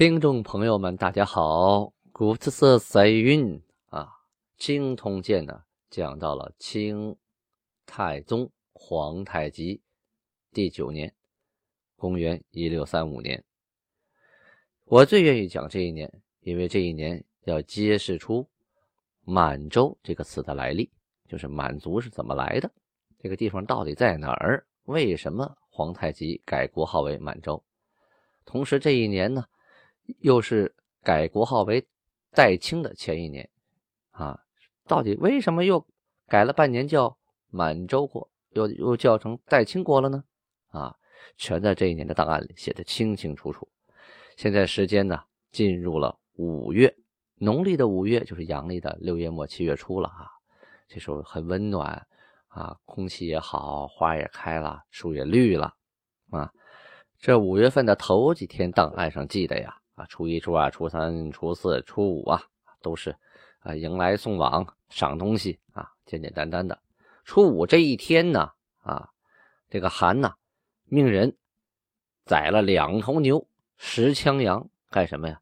听众朋友们，大家好，古特色彩韵啊，《清通鉴》呢讲到了清太宗皇太极第九年，公元一六三五年。我最愿意讲这一年，因为这一年要揭示出。满洲这个词的来历，就是满族是怎么来的，这个地方到底在哪儿？为什么皇太极改国号为满洲？同时这一年呢，又是改国号为代清的前一年啊，到底为什么又改了半年叫满洲国，又又叫成代清国了呢？啊，全在这一年的档案里写的清清楚楚。现在时间呢，进入了五月。农历的五月就是阳历的六月末七月初了啊，这时候很温暖啊，空气也好，花也开了，树也绿了啊。这五月份的头几天档案上记的呀初一、初二、初三、初四、初五啊，都是啊迎来送往、赏东西啊，简简单单的。初五这一天呢啊，这个韩呢命人宰了两头牛、十枪羊，干什么呀？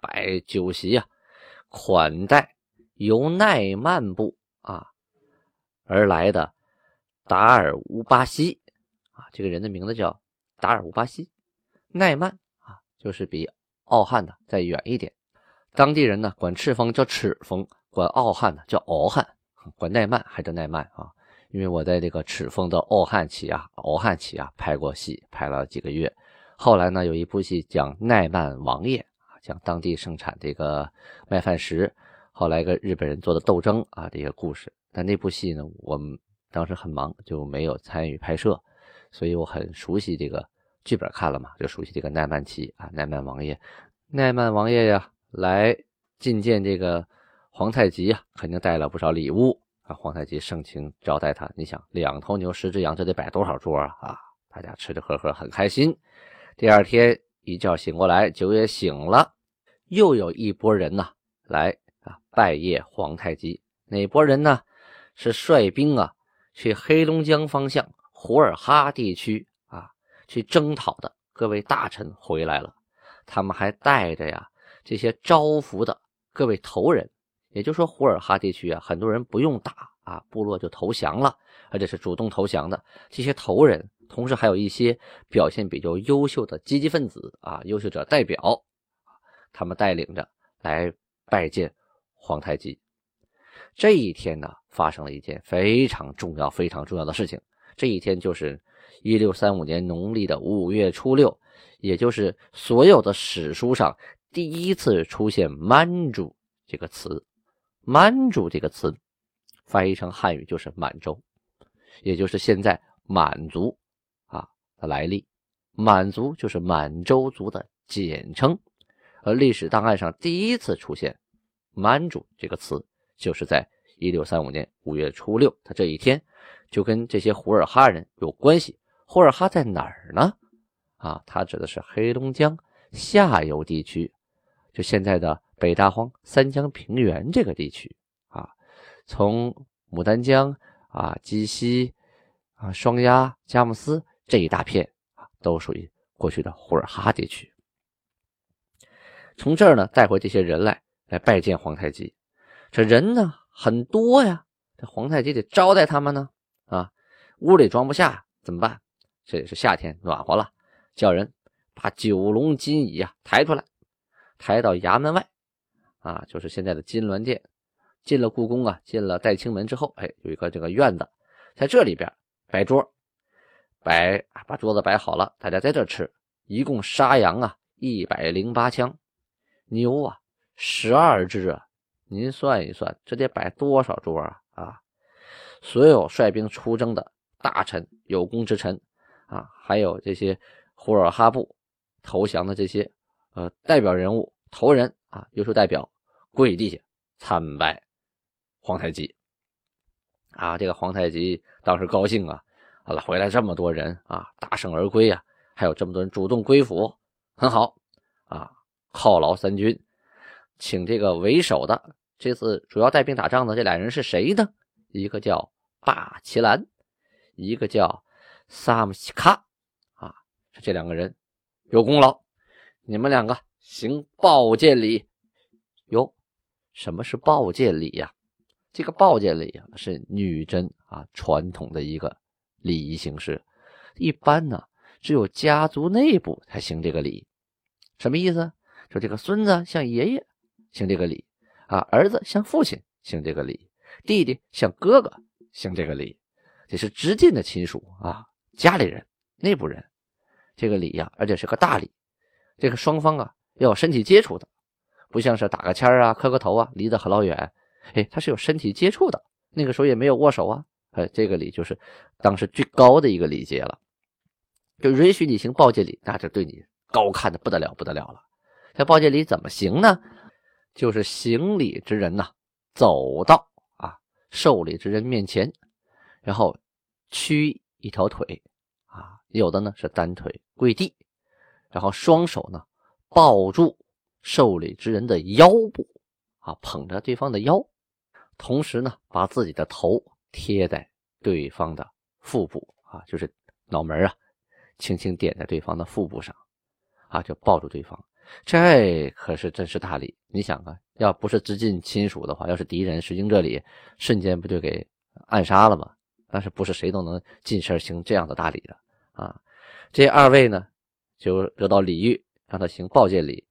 摆酒席啊。款待由奈曼部啊而来的达尔乌巴西啊，这个人的名字叫达尔乌巴西。奈曼啊，就是比奥汉呢再远一点。当地人呢管赤峰叫赤峰，管奥汉呢叫敖汉，管奈曼还叫奈曼啊。因为我在这个赤峰的奥汉旗啊、敖汉旗啊拍过戏，拍了几个月。后来呢，有一部戏讲奈曼王爷。讲当地盛产这个麦饭石，后来跟日本人做的斗争啊这些故事。但那部戏呢，我们当时很忙，就没有参与拍摄，所以我很熟悉这个剧本，看了嘛，就熟悉这个奈曼旗啊，奈曼王爷，奈曼王爷呀，来觐见这个皇太极啊，肯定带了不少礼物啊。皇太极盛情招待他，你想两头牛，十只羊，这得摆多少桌啊？啊，大家吃吃喝喝很开心。第二天。一觉醒过来，酒也醒了，又有一拨人呐来啊拜谒皇太极。哪拨人呢？是率兵啊去黑龙江方向胡尔哈地区去征讨的各位大臣回来了。他们还带着呀这些招服的各位头人，也就是说胡尔哈地区啊很多人不用打啊，部落就投降了，而且是主动投降的这些头人。同时还有一些表现比较优秀的积极分子啊，优秀者代表，他们带领着来拜见皇太极。这一天呢，发生了一件非常重要、非常重要的事情。这一天就是一六三五年农历的五月初六，也就是所有的史书上第一次出现“满族”这个词。“满族”这个词翻译成汉语就是满洲，也就是现在满族。啊的来历，满族就是满洲族的简称，而历史档案上第一次出现“满族”这个词，就是在一六三五年五月初六，他这一天就跟这些胡尔哈人有关系。胡尔哈在哪儿呢？啊，他指的是黑龙江下游地区，就现在的北大荒、三江平原这个地区啊，从牡丹江啊、鸡西啊、双鸭、佳木斯。这一大片啊，都属于过去的呼尔哈地区。从这儿呢带回这些人来，来拜见皇太极。这人呢很多呀，这皇太极得招待他们呢。啊，屋里装不下怎么办？这也是夏天暖和了，叫人把九龙金椅啊抬出来，抬到衙门外。啊，就是现在的金銮殿。进了故宫啊，进了代清门之后，哎，有一个这个院子，在这里边摆桌。摆把桌子摆好了，大家在这吃。一共杀羊啊一百零八枪，牛啊十二只啊。您算一算，这得摆多少桌啊？啊！所有率兵出征的大臣、有功之臣啊，还有这些呼尔哈布投降的这些呃代表人物头人啊，优秀代表跪地下参拜皇太极。啊，这个皇太极当时高兴啊，啊，回来这么多人啊，大胜而归啊，还有这么多人主动归附，很好啊，犒劳三军，请这个为首的这次主要带兵打仗的这俩人是谁呢？一个叫巴奇兰，一个叫萨姆西卡，啊，这两个人有功劳，你们两个行报见礼。哟，什么是报见礼呀？这个报见礼啊，是女真啊传统的一个礼仪形式。一般呢，只有家族内部才行这个礼。什么意思？说这个孙子向爷爷行这个礼啊，儿子向父亲行这个礼，弟弟向哥哥行这个礼。这是直近的亲属啊，家里人、内部人，这个礼呀，而且是个大礼。这个双方啊要有身体接触的，不像是打个签啊、磕个头啊，离得很老远。哎，他是有身体接触的，那个时候也没有握手啊。哎，这个礼就是当时最高的一个礼节了，就允许你行报见礼，那就对你高看的不得了，不得了了。这报见礼怎么行呢？就是行礼之人呐，走到啊受礼之人面前，然后屈一条腿，有的呢是单腿跪地，然后双手呢抱住受礼之人的腰部啊，捧着对方的腰。同时呢，把自己的头贴在对方的腹部啊，就是脑门啊，轻轻点在对方的腹部上，啊，就抱住对方。这可是真是大礼。你想啊，要不是直近亲属的话，要是敌人，实行这里，瞬间不就给暗杀了吗？但是不是谁都能近身行这样的大礼的啊？这二位呢，就得到礼遇，让他行抱见礼。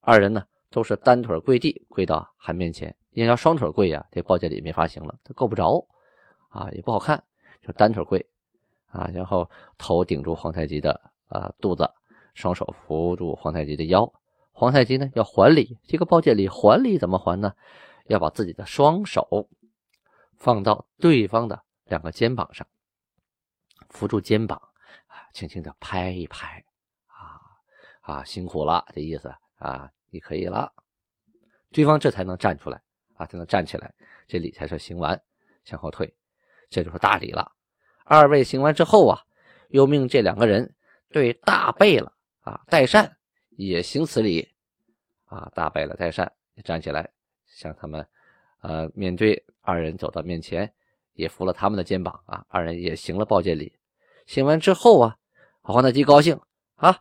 二人呢，都是单腿跪地，跪到韩面前。因为要双腿跪呀，这抱见礼没法行了，他够不着啊，也不好看，就单腿跪啊，然后头顶住皇太极的啊肚子，双手扶住皇太极的腰。皇太极呢要还礼，这个抱见礼还礼怎么还呢？要把自己的双手放到对方的两个肩膀上，扶住肩膀，轻轻的拍一拍啊啊，辛苦了，这意思啊，你可以了，对方这才能站出来。啊，才能站起来，这礼才算行完，向后退，这就是大礼了。二位行完之后啊，又命这两个人对大贝勒啊代善也行此礼啊。大贝勒代善也站起来，向他们呃面对二人走到面前，也扶了他们的肩膀啊。二人也行了报剑礼。行完之后啊，皇太极高兴啊，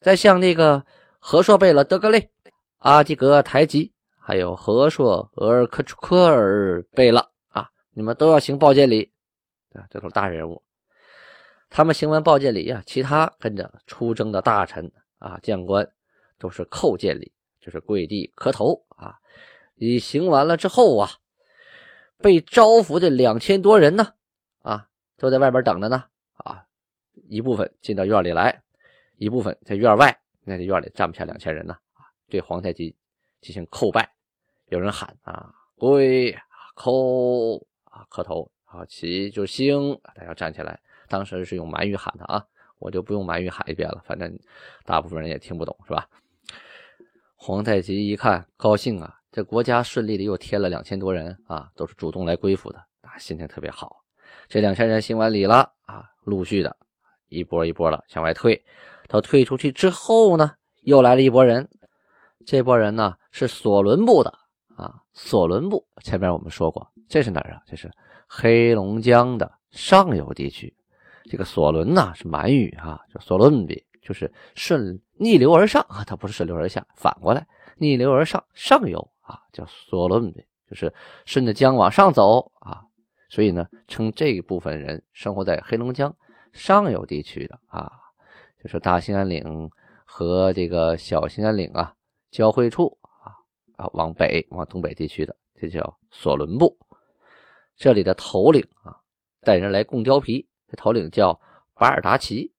再向那个和硕贝勒德格勒阿基格台吉。还有和硕额尔克楚科尔贝勒啊，你们都要行报见礼啊，这都是大人物。他们行完报见礼啊，其他跟着出征的大臣啊、将官都是叩见礼，就是跪地磕头啊。你行完了之后啊，被招服的两千多人呢，啊，都在外边等着呢。一部分进到院里来，一部分在院外，那这院里站不下两千人呢，对皇太极进行叩拜。有人喊啊，跪叩啊，磕头啊，起就兴，大家站起来。当时是用满语喊的啊，我就不用满语喊一遍了，反正大部分人也听不懂，是吧？皇太极一看高兴啊，这国家顺利的又添了两千多人啊，都是主动来归附的，啊，心情特别好。这两千人行完礼了啊，陆续的一波一波的向外退。他退出去之后呢，又来了一波人，这波人呢是索伦部的。啊，索伦部前面我们说过，这是哪儿啊？这是黑龙江的上游地区。这个索伦呢是满语啊，叫索伦比，就是顺逆流而上啊，它不是顺流而下，反过来逆流而上，上游啊叫索伦比，就是顺着江往上走啊。所以呢，称这一部分人生活在黑龙江上游地区的啊，就是大兴安岭和这个小兴安岭啊交汇处。啊，往北往东北地区的，这叫索伦部。这里的头领啊，带人来供貂皮。这头领叫巴尔达奇，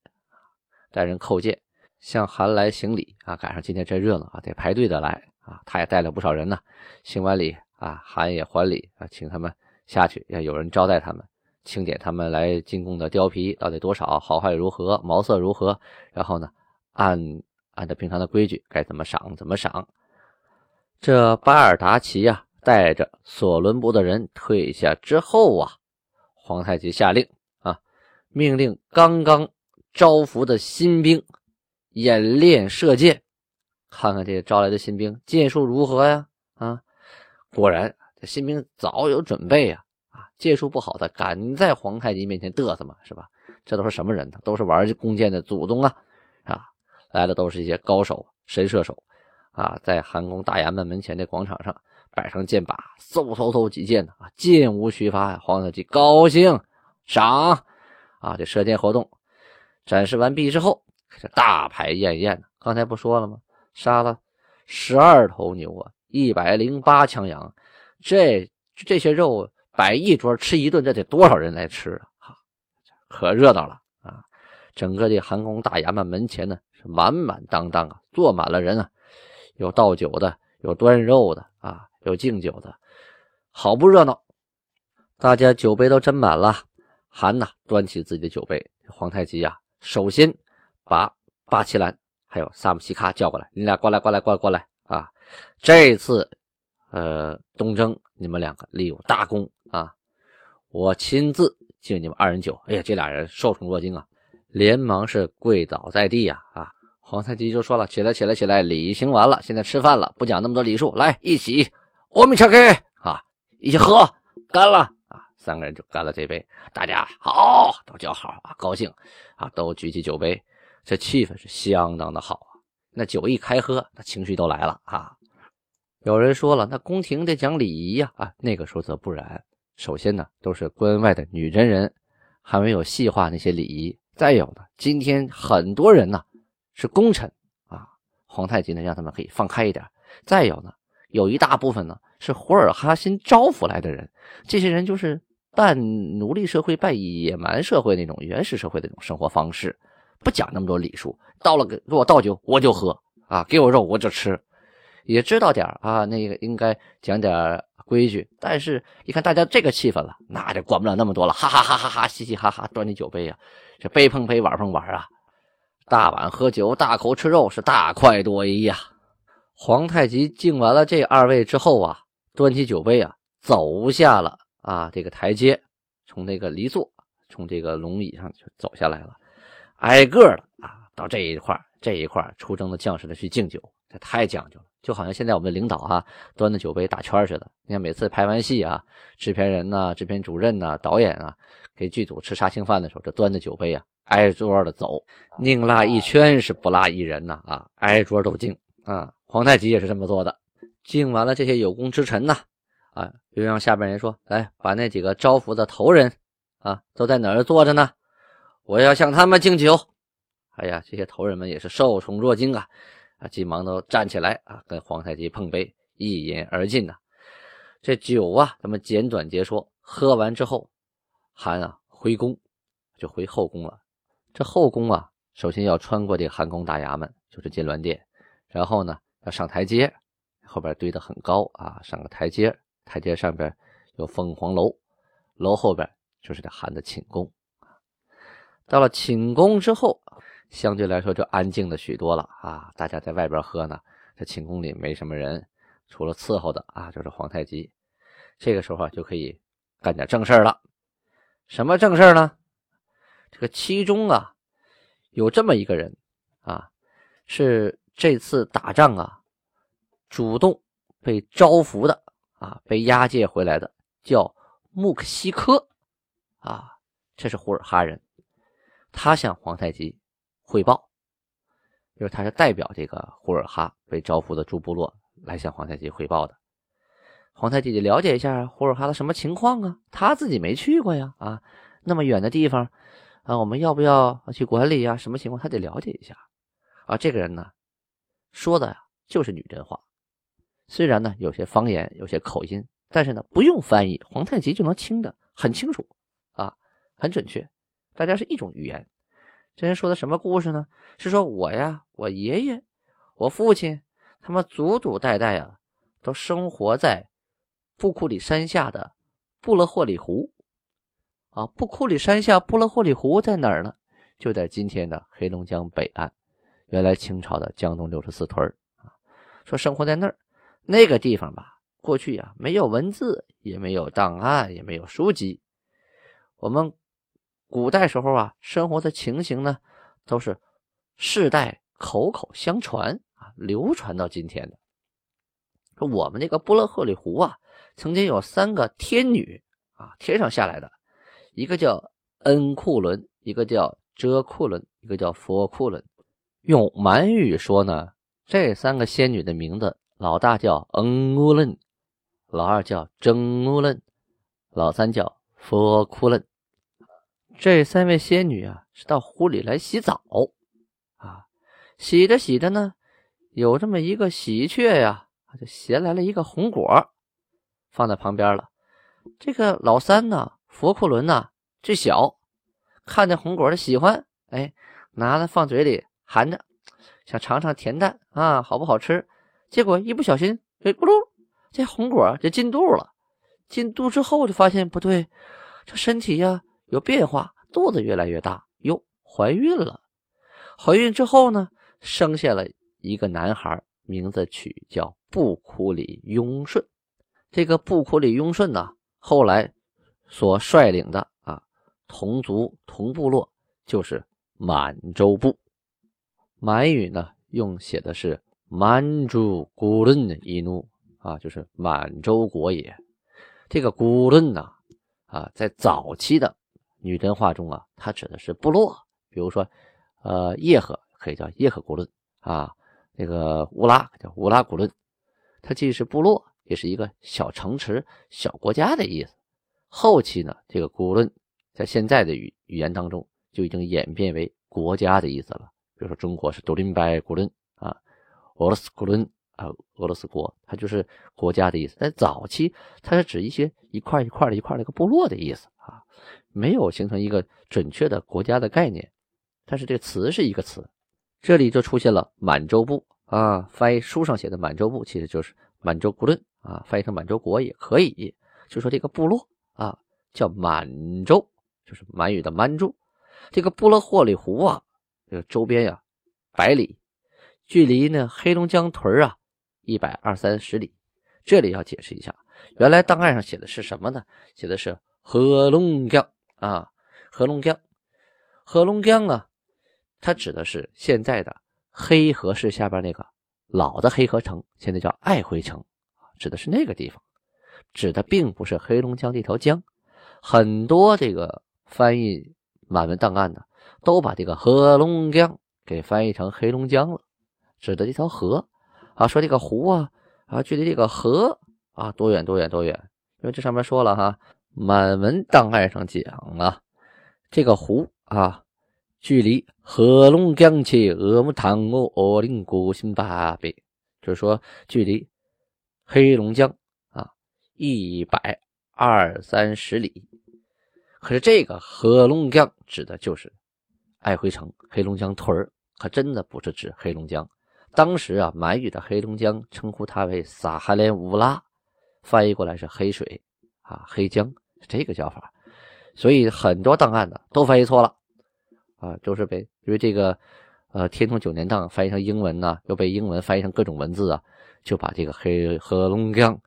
带人叩见，向韩来行礼啊。赶上今天真热闹啊，得排队的来啊。他也带了不少人呢。行完礼啊，韩也还礼啊，请他们下去，要有人招待他们，清点他们来进贡的貂皮到底多少，好坏如何，毛色如何。然后呢，按按照平常的规矩，该怎么赏怎么赏。这巴尔达奇呀，带着索伦部的人退下之后啊，皇太极下令啊，命令刚刚招服的新兵演练射箭，看看这招来的新兵箭术如何呀？啊，果然这新兵早有准备呀！啊，箭术不好的敢在皇太极面前嘚瑟吗？是吧？这都是什么人呢？都是玩弓箭的祖宗啊！啊，来的都是一些高手、神射手啊，在韩宫大衙门门前的广场上摆上箭靶，嗖嗖嗖几箭啊，箭无虚发呀！皇太极高兴，赏啊！这射箭活动展示完毕之后，这大排宴宴呢。刚才不说了吗？杀了十二头牛啊，一百零八枪羊，这这些肉摆一桌吃一顿，这得多少人来吃啊？可热闹了啊！整个这韩宫大衙门门前呢是满满当当啊，坐满了人啊，有倒酒的，有端肉的啊，有敬酒的，好不热闹！大家酒杯都斟满了，韩呐端起自己的酒杯，皇太极呀，首先把巴奇兰还有萨姆西卡叫过来，你俩过来，过来，过来，过来啊！这次呃东征，你们两个立有大功啊，我亲自。敬你们二人酒，哎呀，这俩人受宠若惊啊，连忙是跪倒在地呀！啊，皇太极就说了：“起来，起来，起来，礼行完了，现在吃饭了，不讲那么多礼数，来，一起，阿弥陀佛啊，一起喝，干了啊！”三个人就干了这杯，大家好，都叫好啊，高兴啊，都举起酒杯，这气氛是相当的好啊。那酒一开喝，那情绪都来了啊。有人说了，那宫廷得讲礼仪呀，啊，那个时候则不然。首先呢，都是关外的女真人，还没有细化那些礼仪。再有呢，今天很多人呢是功臣啊，皇太极呢让他们可以放开一点。再有呢，有一大部分呢是胡尔哈新招抚来的人，这些人就是半奴隶社会、半野蛮社会那种原始社会的那种生活方式，不讲那么多礼数。到了给我倒酒我就喝啊，给我肉我就吃，也知道点啊，那个应该讲点。规矩，但是一看大家这个气氛了，那就管不了那么多了，哈哈哈哈哈，嘻嘻哈哈，端起酒杯呀，这杯碰杯，碗碰碗啊，大碗喝酒，大口吃肉，是大快朵颐呀。皇太极敬完了这二位之后啊，端起酒杯啊，走下了啊这个台阶，从那个离座，从这个龙椅上就走下来了，挨个的啊到这一块这一块出征的将士呢去敬酒，这太讲究了。就好像现在我们的领导啊端着酒杯打圈似的。你看每次拍完戏啊，制片人呐、制片主任呐、导演啊，给剧组吃杀青饭的时候，这端着酒杯啊，挨桌的走，宁拉一圈是不拉一人呐啊，挨桌都敬啊。皇太极也是这么做的，敬完了这些有功之臣呐，啊，又让下边人说来把那几个招抚的头人啊都在哪儿坐着呢？我要向他们敬酒。哎呀，这些头人们也是受宠若惊啊。啊，急忙都站起来啊，跟皇太极碰杯，一饮而尽呐。这酒啊，咱们简短截说。喝完之后，韩啊回宫，就回后宫了。这后宫啊，首先要穿过这个韩宫大衙门，就是金銮殿，然后呢要上台阶，后边堆得很高啊，上个台阶，台阶上边有凤凰楼，楼后边就是这韩的寝宫。到了寝宫之后。相对来说就安静的许多了啊！大家在外边喝呢，这寝宫里没什么人，除了伺候的啊，就是皇太极。这个时候就可以干点正事了。什么正事呢？这个其中啊，有这么一个人啊，是这次打仗啊，主动被招服的啊，被押解回来的，叫穆克西科啊，这是胡尔哈人，他向皇太极。汇报，就是他是代表这个胡尔哈被招呼的诸部落来向皇太极汇报的。皇太极得了解一下胡尔哈的什么情况啊？他自己没去过呀，啊，那么远的地方，啊，我们要不要去管理呀？什么情况？他得了解一下。啊，这个人呢，说的呀就是女真话，虽然呢有些方言，有些口音，但是呢不用翻译，皇太极就能听得很清楚，啊，很准确，大家是一种语言。这人说的什么故事呢？是说我呀，我爷爷，我父亲，他们祖祖代代啊，都生活在布库里山下的布勒霍里湖啊。布库里山下布勒霍里湖在哪儿呢？就在今天的黑龙江北岸，原来清朝的江东六十四屯啊，说生活在那儿，那个地方吧，过去呀没有文字，也没有档案，也没有书籍。我们古代时候啊，生活的情形呢，都是世代口口相传啊，流传到今天的。说我们那个布勒赫里湖啊，曾经有三个天女啊，天上下来的，一个叫恩库伦，一个叫遮库伦，一个叫佛库伦。用满语说呢，这三个仙女的名字，老大叫恩乌伦，老二叫真乌伦，老三叫佛库伦。这三位仙女啊，是到湖里来洗澡啊，洗着洗着呢，有这么一个喜鹊呀，就衔来了一个红果，放在旁边了。这个老三呢，佛库伦呢，最小，看见红果的喜欢，哎，拿了放嘴里含着，想尝尝甜淡啊，好不好吃？结果一不小心，哎，咕噜，这红果就进肚了。进肚之后就发现不对，这身体呀。有变化，肚子越来越大，哟，怀孕了。怀孕之后呢，生下了一个男孩，名字取叫布库里雍顺。这个布库里雍顺呢，后来所率领的啊同族同部落就是满洲部。满语呢，用写的是满洲古伦一怒啊，就是满洲国也。这个古伦呢，啊，在早期的。女真话中啊，它指的是部落，比如说，呃，叶赫可以叫叶赫古论啊，那个乌拉叫乌拉古论，它既是部落，也是一个小城池、小国家的意思。后期呢，这个古论在现在的语语言当中就已经演变为国家的意思了。比如说，中国是独林白古论啊，俄罗斯古论啊，俄罗斯国，它就是国家的意思。在早期，它是指一些一块一块的一块的一个部落的意思啊。没有形成一个准确的国家的概念，但是这个词是一个词，这里就出现了满洲部啊，翻译书上写的满洲部其实就是满洲国论啊，翻译成满洲国也可以，就说这个部落啊叫满洲，就是满语的满洲，这个布勒霍里湖啊，这个周边呀百里，距离呢黑龙江屯啊一百二三十里，这里要解释一下，原来档案上写的是什么呢？写的是合龙江。啊，合龙江，合龙江啊，它指的是现在的黑河市下边那个老的黑河城，现在叫爱辉城，指的是那个地方，指的并不是黑龙江这条江。很多这个翻译满文档案的都把这个合龙江给翻译成黑龙江了，指的这条河啊，说这个湖啊啊，距离这个河啊多远多远多远？因为这上面说了哈。满文档案上讲啊，这个湖啊，距离黑龙江去额木塘哦奥林古新八百，就是说距离黑龙江啊一百二三十里。可是这个黑龙江指的就是爱辉城黑龙江屯儿，可真的不是指黑龙江。当时啊，满语的黑龙江称呼它为撒哈连乌拉，翻译过来是黑水啊，黑江。这个叫法，所以很多档案呢都翻译错了啊，就是被因为这个呃天通九年档翻译成英文呢，又被英文翻译成各种文字啊，就把这个黑黑龙江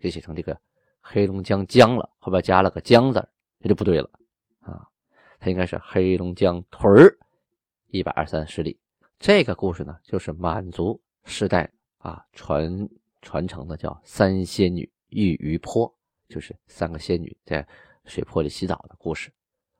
给写成这个黑龙江江了，后边加了个江字，这就不对了啊，它应该是黑龙江屯儿一百二三十里。这个故事呢，就是满族世代啊传传承的叫三仙女玉鱼坡。就是三个仙女在水泊里洗澡的故事，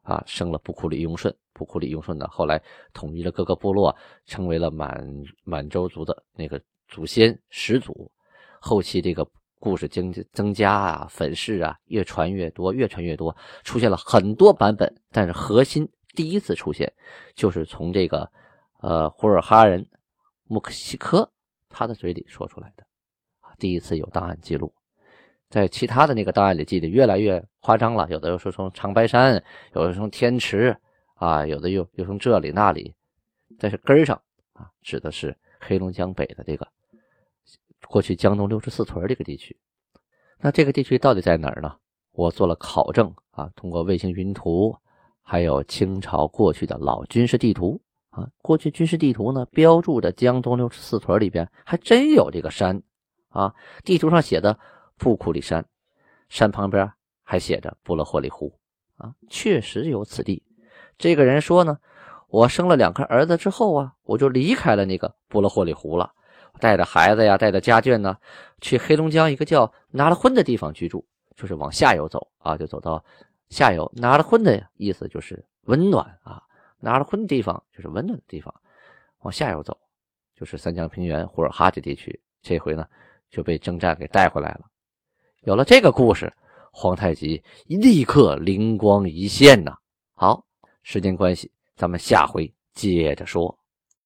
啊，生了布库里雍顺。布库里雍顺呢，后来统一了各个部落，成为了满满洲族的那个祖先始祖。后期这个故事增增加啊，粉饰啊，越传越多，越传越多，出现了很多版本。但是核心第一次出现，就是从这个呃胡尔哈人穆克西科他的嘴里说出来的，第一次有档案记录。在其他的那个档案里记得越来越夸张了，有的又说从长白山，有的从天池啊，有的又又从这里那里，但是根上啊，指的是黑龙江北的这个过去江东六十四屯这个地区。那这个地区到底在哪儿呢？我做了考证啊，通过卫星云图，还有清朝过去的老军事地图啊，过去军事地图呢标注的江东六十四屯里边还真有这个山啊，地图上写的布库里山，山旁边还写着布勒霍里湖啊，确实有此地。这个人说呢，我生了两个儿子之后啊，我就离开了那个布勒霍里湖了，带着孩子呀，带着家眷呢，去黑龙江一个叫拿了婚的地方居住，就是往下游走啊，就走到下游拿了婚的意思就是温暖啊。拿了婚的地方就是温暖的地方，往下游走就是三江平原、呼尔哈这地区。这回呢就被征战给带回来了。有了这个故事，皇太极立刻灵光一现呐。好，时间关系，咱们下回接着说。